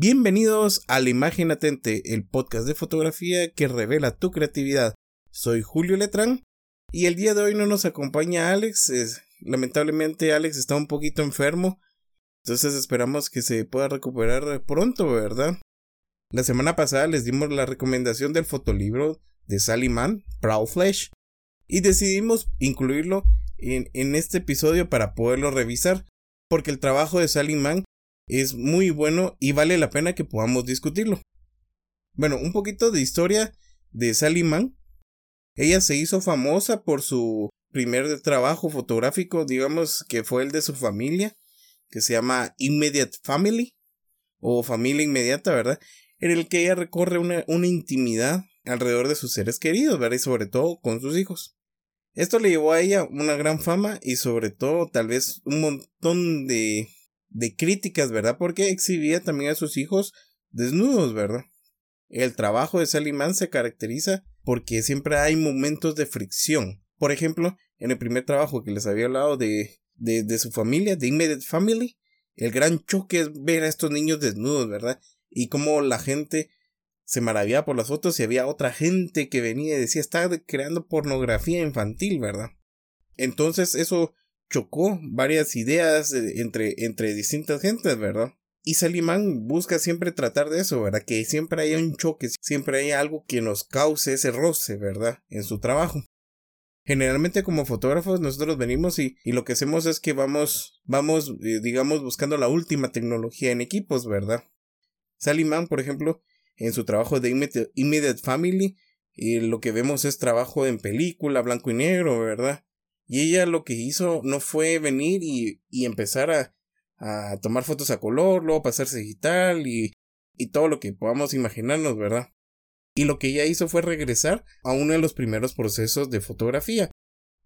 Bienvenidos a La Imagen Atente, el podcast de fotografía que revela tu creatividad. Soy Julio Letrán y el día de hoy no nos acompaña Alex. lamentablemente Alex está un poquito enfermo, entonces esperamos que se pueda recuperar pronto, ¿verdad? La semana pasada les dimos la recomendación del fotolibro de Sally Mann, Proud Flesh, y decidimos incluirlo en, en este episodio para poderlo revisar, porque el trabajo de Sally Mann es muy bueno y vale la pena que podamos discutirlo. Bueno, un poquito de historia de Sally Mann. Ella se hizo famosa por su primer trabajo fotográfico, digamos que fue el de su familia, que se llama Immediate Family, o familia inmediata, ¿verdad? En el que ella recorre una, una intimidad alrededor de sus seres queridos, ¿verdad? Y sobre todo con sus hijos. Esto le llevó a ella una gran fama y sobre todo tal vez un montón de de críticas, ¿verdad? Porque exhibía también a sus hijos desnudos, ¿verdad? El trabajo de Salimán se caracteriza porque siempre hay momentos de fricción. Por ejemplo, en el primer trabajo que les había hablado de, de, de su familia, de Immediate Family, el gran choque es ver a estos niños desnudos, ¿verdad? Y cómo la gente se maravillaba por las fotos y había otra gente que venía y decía, está creando pornografía infantil, ¿verdad? Entonces eso chocó varias ideas eh, entre, entre distintas gentes, ¿verdad? Y Salimán busca siempre tratar de eso, ¿verdad? Que siempre haya un choque, siempre haya algo que nos cause ese roce, ¿verdad? En su trabajo. Generalmente como fotógrafos nosotros venimos y, y lo que hacemos es que vamos, vamos, eh, digamos, buscando la última tecnología en equipos, ¿verdad? Salimán, por ejemplo, en su trabajo de Immediate, Family, y lo que vemos es trabajo en película, blanco y negro, ¿verdad? Y ella lo que hizo no fue venir y, y empezar a, a, tomar fotos a color, luego pasarse digital y, y todo lo que podamos imaginarnos, ¿verdad? Y lo que ella hizo fue regresar a uno de los primeros procesos de fotografía,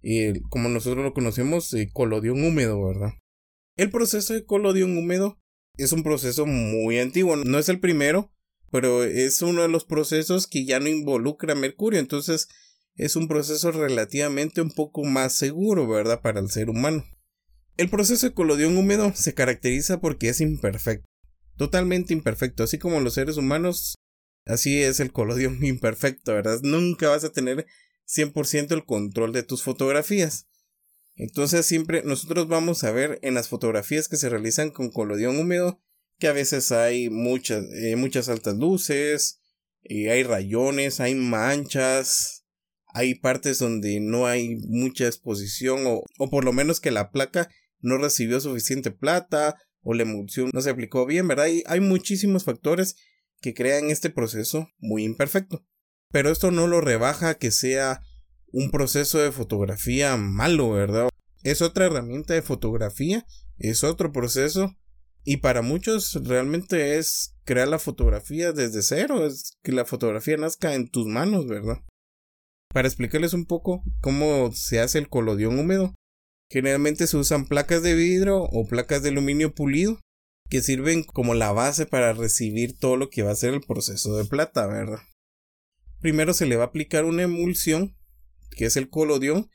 y como nosotros lo conocemos, eh, colodión húmedo, ¿verdad? El proceso de colodión húmedo es un proceso muy antiguo, no es el primero, pero es uno de los procesos que ya no involucra mercurio, entonces es un proceso relativamente un poco más seguro, ¿verdad?, para el ser humano. El proceso de colodión húmedo se caracteriza porque es imperfecto, totalmente imperfecto, así como los seres humanos, así es el colodión imperfecto, ¿verdad? Nunca vas a tener 100% el control de tus fotografías. Entonces siempre nosotros vamos a ver en las fotografías que se realizan con colodión húmedo que a veces hay muchas, eh, muchas altas luces, y hay rayones, hay manchas, hay partes donde no hay mucha exposición o, o por lo menos que la placa no recibió suficiente plata o la emulsión no se aplicó bien, ¿verdad? Y hay muchísimos factores que crean este proceso muy imperfecto. Pero esto no lo rebaja que sea un proceso de fotografía malo, ¿verdad? Es otra herramienta de fotografía, es otro proceso y para muchos realmente es crear la fotografía desde cero, es que la fotografía nazca en tus manos, ¿verdad? Para explicarles un poco cómo se hace el colodión húmedo, generalmente se usan placas de vidrio o placas de aluminio pulido que sirven como la base para recibir todo lo que va a ser el proceso de plata, ¿verdad? Primero se le va a aplicar una emulsión, que es el colodión,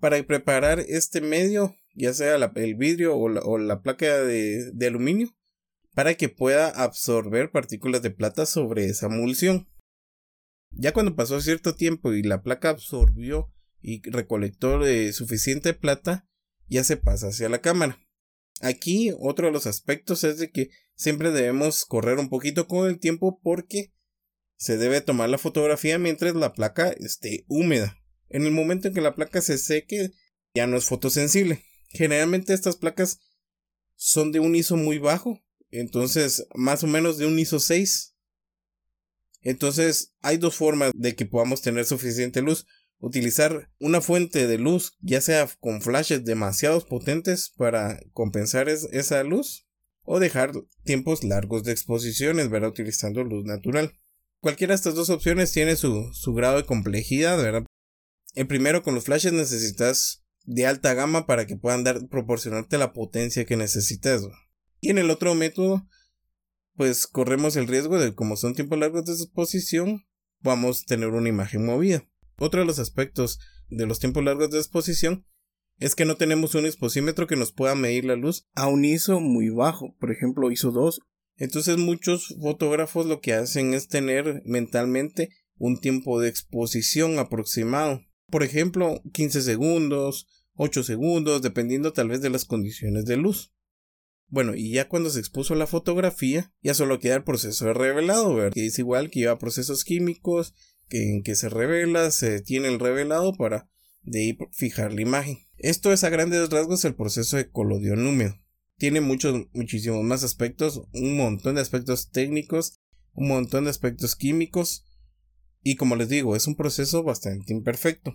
para preparar este medio, ya sea el vidrio o la, placa de, de aluminio, para que pueda absorber partículas de plata sobre esa emulsión. Ya cuando pasó cierto tiempo y la placa absorbió y recolectó eh, suficiente plata, ya se pasa hacia la cámara. Aquí otro de los aspectos es de que siempre debemos correr un poquito con el tiempo porque se debe tomar la fotografía mientras la placa esté húmeda. En el momento en que la placa se seque ya no es fotosensible. Generalmente estas placas son de un ISO muy bajo, entonces más o menos de un ISO 6 entonces, hay dos formas de que podamos tener suficiente luz. Utilizar una fuente de luz, ya sea con flashes demasiado potentes para compensar esa luz, o dejar tiempos largos de exposiciones, ¿verdad? Utilizando luz natural. Cualquiera de estas dos opciones tiene su, su grado de complejidad, ¿verdad? El primero, con los flashes necesitas de alta gama para que puedan dar, proporcionarte la potencia que necesitas. Y en el otro método, pues corremos el riesgo de, como son tiempos largos de exposición, vamos a tener una imagen movida. Otro de los aspectos de los tiempos largos de exposición es que no tenemos un exposímetro que nos pueda medir la luz a un ISO muy bajo, por ejemplo ISO 2 Entonces muchos fotógrafos lo que hacen es tener mentalmente un tiempo de exposición aproximado. Por ejemplo, 15 segundos, 8 segundos, dependiendo tal vez de las condiciones de luz. Bueno, y ya cuando se expuso la fotografía, ya solo queda el proceso de revelado, ¿verdad? Que es igual que lleva procesos químicos, que en que se revela, se tiene el revelado para de ahí fijar la imagen. Esto es a grandes rasgos el proceso de colodión húmedo. Tiene muchos, muchísimos más aspectos, un montón de aspectos técnicos, un montón de aspectos químicos, y como les digo, es un proceso bastante imperfecto.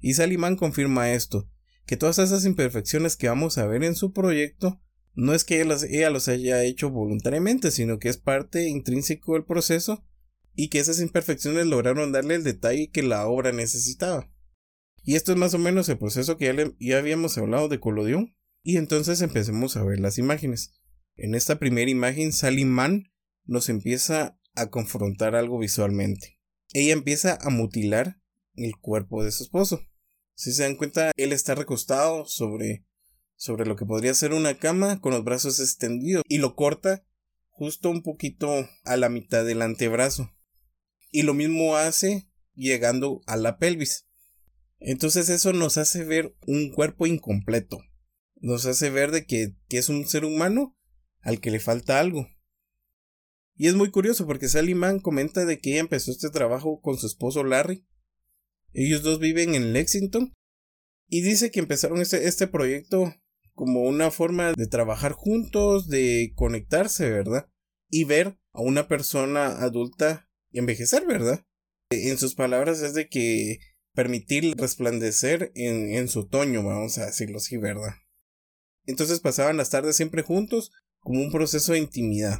Y Salimán confirma esto, que todas esas imperfecciones que vamos a ver en su proyecto no es que ella los, haya hecho voluntariamente, sino que es parte intrínseco del proceso y que esas imperfecciones lograron darle el detalle que la obra necesitaba. Y esto es más o menos el proceso que ya, ya habíamos hablado de Colodión. Y entonces empecemos a ver las imágenes. En esta primera imagen, Salimán nos empieza a confrontar algo visualmente. Ella empieza a mutilar el cuerpo de su esposo. Si se dan cuenta, él está recostado sobre, sobre lo que podría ser una cama con los brazos extendidos y lo corta justo un poquito a la mitad del antebrazo. Y lo mismo hace llegando a la pelvis. Entonces eso nos hace ver un cuerpo incompleto. Nos hace ver de que, que es un ser humano al que le falta algo. Y es muy curioso porque Sally Mann comenta de que ella empezó este trabajo con su esposo Larry ellos dos viven en Lexington y dice que empezaron este, este proyecto como una forma de trabajar juntos, de conectarse, ¿verdad? Y ver a una persona adulta envejecer, ¿verdad? En sus palabras es de que permitir resplandecer en, en su otoño, vamos a decirlo así, ¿verdad? Entonces pasaban las tardes siempre juntos como un proceso de intimidad.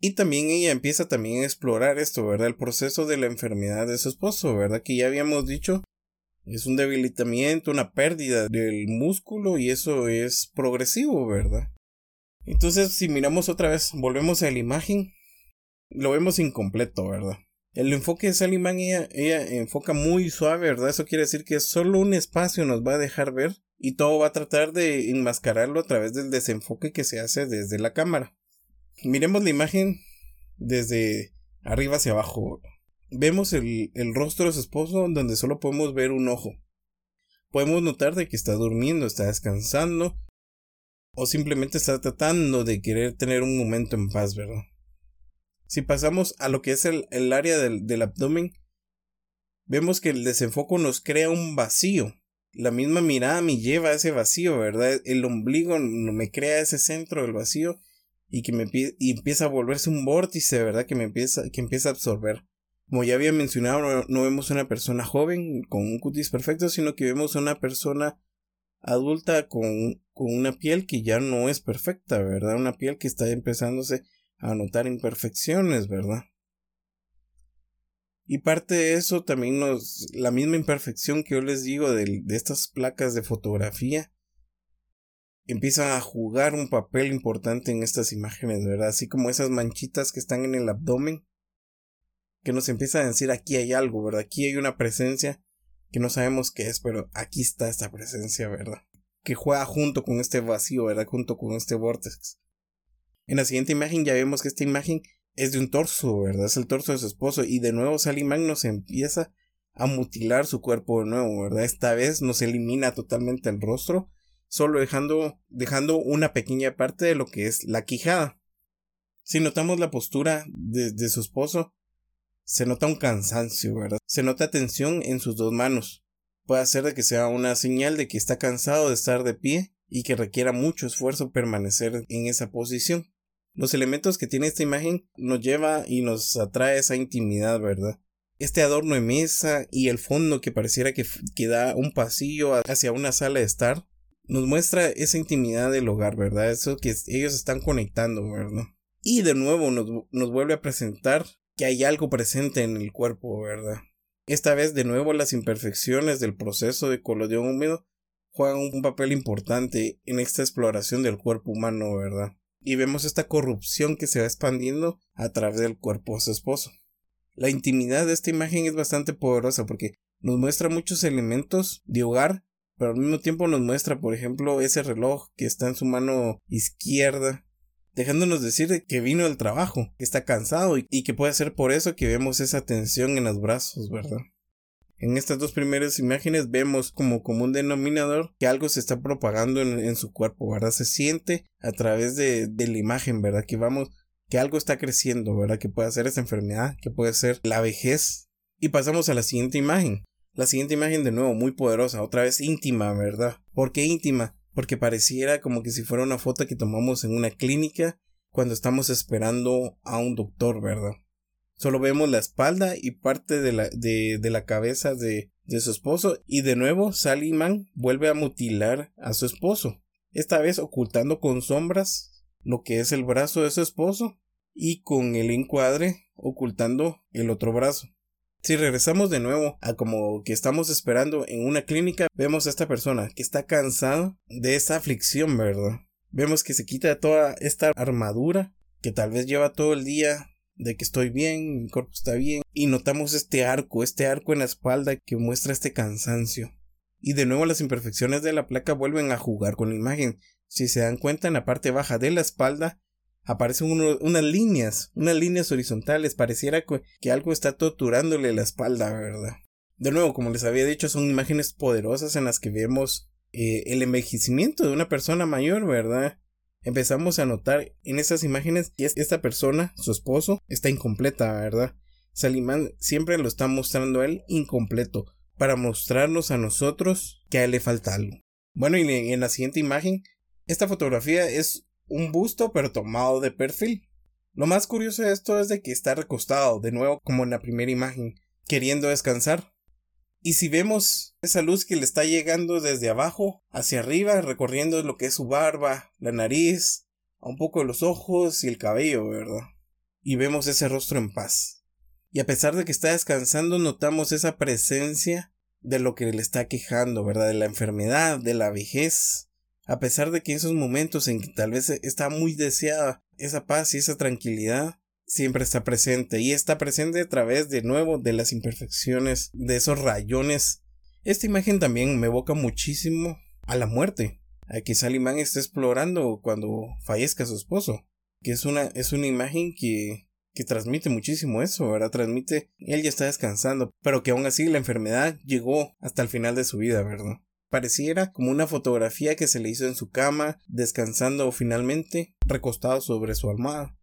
Y también ella empieza también a explorar esto, ¿verdad? El proceso de la enfermedad de su esposo, ¿verdad? Que ya habíamos dicho, es un debilitamiento, una pérdida del músculo y eso es progresivo, ¿verdad? Entonces, si miramos otra vez, volvemos a la imagen, lo vemos incompleto, ¿verdad? El enfoque de Salimán, ella, ella enfoca muy suave, ¿verdad? Eso quiere decir que solo un espacio nos va a dejar ver y todo va a tratar de enmascararlo a través del desenfoque que se hace desde la cámara. Miremos la imagen desde arriba hacia abajo. Vemos el, el, rostro de su esposo donde solo podemos ver un ojo. Podemos notar de que está durmiendo, está descansando o simplemente está tratando de querer tener un momento en paz, ¿verdad? Si pasamos a lo que es el, el área del, del abdomen, vemos que el desenfoco nos crea un vacío. La misma mirada me lleva a ese vacío, ¿verdad? El ombligo me crea ese centro del vacío y que me y empieza a volverse un vórtice, ¿verdad? Que me empieza, que empieza a absorber. Como ya había mencionado, no, vemos una persona joven con un cutis perfecto, sino que vemos una persona adulta con, con una piel que ya no es perfecta, ¿verdad? Una piel que está empezándose a notar imperfecciones, ¿verdad? Y parte de eso también nos, la misma imperfección que yo les digo de, de estas placas de fotografía, empieza a jugar un papel importante en estas imágenes, ¿verdad? Así como esas manchitas que están en el abdomen, que nos empieza a decir aquí hay algo, ¿verdad? Aquí hay una presencia que no sabemos qué es, pero aquí está esta presencia, ¿verdad? Que juega junto con este vacío, ¿verdad? Junto con este vortex. En la siguiente imagen ya vemos que esta imagen es de un torso, ¿verdad? Es el torso de su esposo y de nuevo Salimán nos empieza a mutilar su cuerpo de nuevo, ¿verdad? Esta vez nos elimina totalmente el rostro solo dejando, dejando una pequeña parte de lo que es la quijada. Si notamos la postura de su esposo, se nota un cansancio, ¿verdad? Se nota tensión en sus dos manos. Puede ser de que sea una señal de que está cansado de estar de pie y que requiera mucho esfuerzo permanecer en esa posición. Los elementos que tiene esta imagen nos lleva y nos atrae esa intimidad, ¿verdad? Este adorno de mesa y el fondo que pareciera que, que da un pasillo hacia una sala de estar nos muestra esa intimidad del hogar, ¿verdad? Eso que ellos están conectando, ¿verdad? Y de nuevo nos, nos vuelve a presentar que hay algo presente en el cuerpo, ¿verdad? Esta vez de nuevo las imperfecciones del proceso de colodión húmedo juegan un papel importante en esta exploración del cuerpo humano, ¿verdad? Y vemos esta corrupción que se va expandiendo a través del cuerpo de su esposo. La intimidad de esta imagen es bastante poderosa porque nos muestra muchos elementos de hogar pero al mismo tiempo nos muestra, por ejemplo, ese reloj que está en su mano izquierda dejándonos decir que vino del trabajo, que está cansado y, que puede ser por eso que vemos esa tensión en los brazos, ¿verdad? En estas dos primeras imágenes vemos como común denominador que algo se está propagando en, su cuerpo, ¿verdad? Se siente a través de, de, la imagen, ¿verdad? Que vamos, que algo está creciendo, ¿verdad? Que puede ser esta enfermedad, que puede ser la vejez. Y pasamos a la siguiente imagen. La siguiente imagen de nuevo muy poderosa, otra vez íntima, ¿verdad? ¿Por qué íntima? Porque pareciera como que si fuera una foto que tomamos en una clínica cuando estamos esperando a un doctor, ¿verdad? Solo vemos la espalda y parte de la, de, la cabeza de, de su esposo y de nuevo Saliman vuelve a mutilar a su esposo, esta vez ocultando con sombras lo que es el brazo de su esposo y con el encuadre ocultando el otro brazo. Si regresamos de nuevo a como que estamos esperando en una clínica, vemos a esta persona que está cansada de esta aflicción, ¿verdad? Vemos que se quita toda esta armadura que tal vez lleva todo el día de que estoy bien, mi cuerpo está bien, y notamos este arco, este arco en la espalda que muestra este cansancio. Y de nuevo las imperfecciones de la placa vuelven a jugar con la imagen. Si se dan cuenta en la parte baja de la espalda aparecen unas líneas, unas líneas horizontales, pareciera que, algo está torturándole la espalda, ¿verdad? De nuevo, como les había dicho, son imágenes poderosas en las que vemos eh, el envejecimiento de una persona mayor, ¿verdad? empezamos a notar en esas imágenes que esta persona, su esposo, está incompleta, ¿verdad? Salimán siempre lo está mostrando a él incompleto, para mostrarnos a nosotros que a él le falta algo. Bueno, y en la siguiente imagen, esta fotografía es un busto pero tomado de perfil. Lo más curioso de esto es de que está recostado, de nuevo como en la primera imagen, queriendo descansar. Y si vemos esa luz que le está llegando desde abajo hacia arriba, recorriendo lo que es su barba, la nariz, un poco los ojos y el cabello, ¿verdad? Y vemos ese rostro en paz. Y a pesar de que está descansando, notamos esa presencia de lo que le está quejando, ¿verdad? De la enfermedad, de la vejez. A pesar de que en esos momentos en que tal vez está muy deseada esa paz y esa tranquilidad, siempre está presente y está presente a través de nuevo de las imperfecciones, de esos rayones. Esta imagen también me evoca muchísimo a la muerte, a que Salimán está explorando cuando fallezca su esposo, que es una, es una imagen que, que transmite muchísimo eso, ¿verdad? Transmite, él ya está descansando, pero que aún así la enfermedad llegó hasta el final de su vida, ¿verdad? Pareciera como una fotografía que se le hizo en su cama, descansando finalmente, recostado sobre su almohada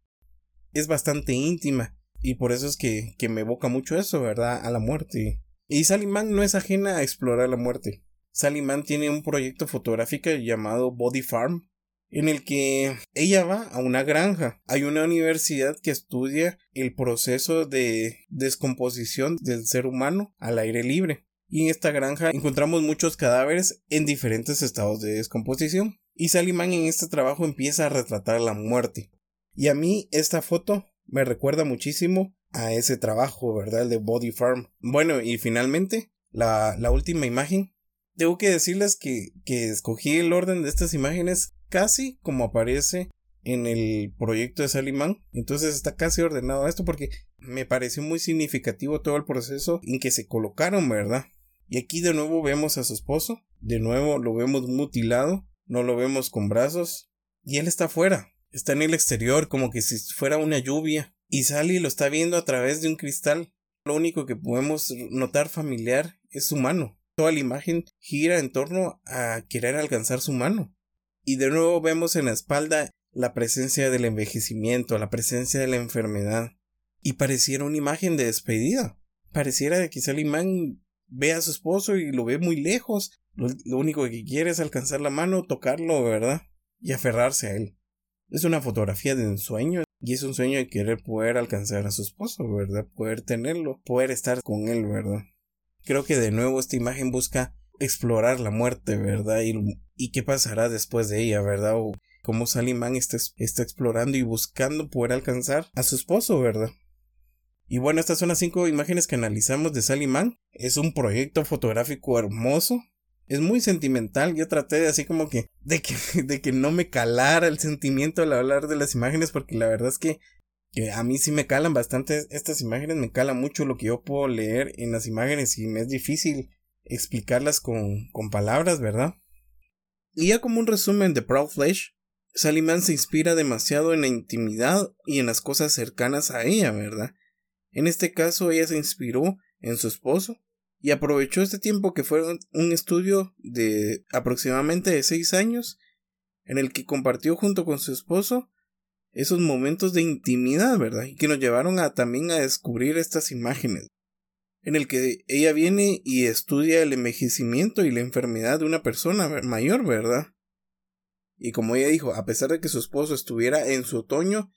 es bastante íntima y por eso es que, que me evoca mucho eso, ¿verdad? A la muerte. Y Sally no es ajena a explorar la muerte. Sally tiene un proyecto fotográfico llamado Body Farm, en el que ella va a una granja. Hay una universidad que estudia el proceso de descomposición del ser humano al aire libre. Y en esta granja encontramos muchos cadáveres en diferentes estados de descomposición. Y Sally en este trabajo empieza a retratar la muerte. Y a mí esta foto me recuerda muchísimo a ese trabajo, ¿verdad? El de Body Farm. Bueno, y finalmente, la, la última imagen. Tengo que decirles que, que escogí el orden de estas imágenes casi como aparece en el proyecto de Salimán. Entonces está casi ordenado esto porque me pareció muy significativo todo el proceso en que se colocaron, ¿verdad? Y aquí de nuevo vemos a su esposo, de nuevo lo vemos mutilado, no lo vemos con brazos y él está afuera, Está en el exterior como que si fuera una lluvia. Y Sally lo está viendo a través de un cristal. Lo único que podemos notar familiar es su mano. Toda la imagen gira en torno a querer alcanzar su mano. Y de nuevo vemos en la espalda la presencia del envejecimiento, la presencia de la enfermedad. Y pareciera una imagen de despedida. Pareciera que Sally Man ve a su esposo y lo ve muy lejos. Lo, único que quiere es alcanzar la mano, tocarlo, ¿verdad? Y aferrarse a él. Es una fotografía de un sueño y es un sueño de querer poder alcanzar a su esposo, ¿verdad? Poder tenerlo, poder estar con él, ¿verdad? Creo que de nuevo esta imagen busca explorar la muerte, ¿verdad? Y, y qué pasará después de ella, ¿verdad? O cómo Salimán está, está explorando y buscando poder alcanzar a su esposo, ¿verdad? Y bueno, estas son las cinco imágenes que analizamos de Salimán. Es un proyecto fotográfico hermoso es muy sentimental. Yo traté de así como que de que, de que no me calara el sentimiento al hablar de las imágenes, porque la verdad es que, que a mí sí me calan bastante estas imágenes, me cala mucho lo que yo puedo leer en las imágenes y me es difícil explicarlas con, con palabras, ¿verdad? Y ya como un resumen de Proud Flesh, Salimán se inspira demasiado en la intimidad y en las cosas cercanas a ella, ¿verdad? En este caso ella se inspiró en su esposo y aprovechó este tiempo que fue un estudio de aproximadamente de seis años en el que compartió junto con su esposo esos momentos de intimidad, ¿verdad? Y que nos llevaron a también a descubrir estas imágenes en el que ella viene y estudia el envejecimiento y la enfermedad de una persona mayor, ¿verdad? Y como ella dijo, a pesar de que su esposo estuviera en su otoño,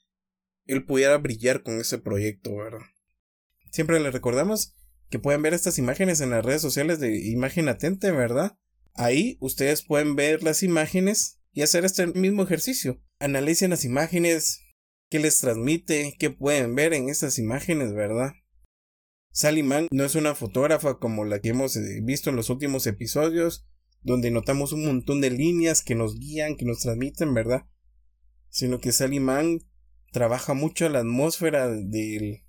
él pudiera brillar con ese proyecto, ¿verdad? Siempre le recordamos que pueden ver estas imágenes en las redes sociales de Imagen Atente, ¿verdad? Ahí ustedes pueden ver las imágenes y hacer este mismo ejercicio. Analicen las imágenes, qué les transmite, qué pueden ver en estas imágenes, ¿verdad? Sally Mann no es una fotógrafa como la que hemos eh, visto en los últimos episodios, donde notamos un montón de líneas que nos guían, que nos transmiten, ¿verdad? Sino que Sally Mann trabaja mucho la atmósfera de,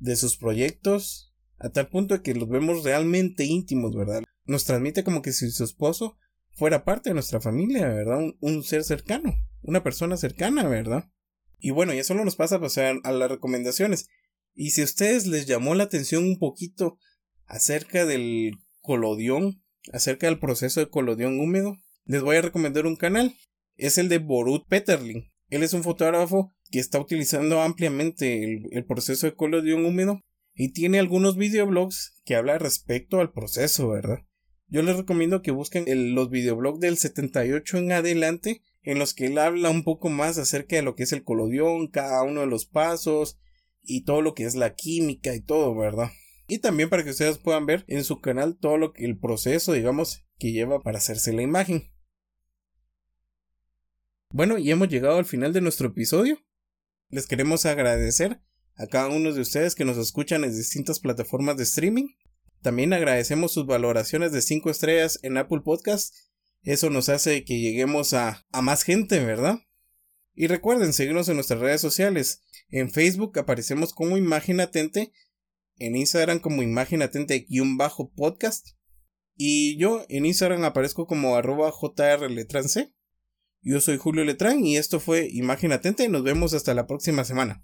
de sus proyectos, a tal punto de que los vemos realmente íntimos, ¿verdad? Nos transmite como que si su esposo fuera parte de nuestra familia, ¿verdad? Un, ser cercano, una persona cercana, ¿verdad? Y bueno, ya solo nos pasa a pasar a las recomendaciones. Y si a ustedes les llamó la atención un poquito acerca del colodión, acerca del proceso de colodión húmedo, les voy a recomendar un canal. Es el de Borut Peterling. Él es un fotógrafo que está utilizando ampliamente el, proceso de colodión húmedo y tiene algunos videoblogs que habla respecto al proceso, ¿verdad? Yo les recomiendo que busquen los videoblogs del 78 en adelante, en los que él habla un poco más acerca de lo que es el colodión, cada uno de los pasos y todo lo que es la química y todo, ¿verdad? y también para que ustedes puedan ver en su canal todo lo que el proceso, digamos, que lleva para hacerse la imagen. Bueno, y hemos llegado al final de nuestro episodio. Les queremos agradecer a cada uno de ustedes que nos escuchan en distintas plataformas de streaming. También agradecemos sus valoraciones de 5 estrellas en Apple Podcast. Eso nos hace que lleguemos a, a más gente, ¿verdad? Y recuerden seguirnos en nuestras redes sociales. En Facebook aparecemos como Imagen Atente en Instagram como imagen bajo podcast y yo en Instagram aparezco como arroba. Yo soy Julio Letrán y esto fue Imagen Atente y nos vemos hasta la próxima semana.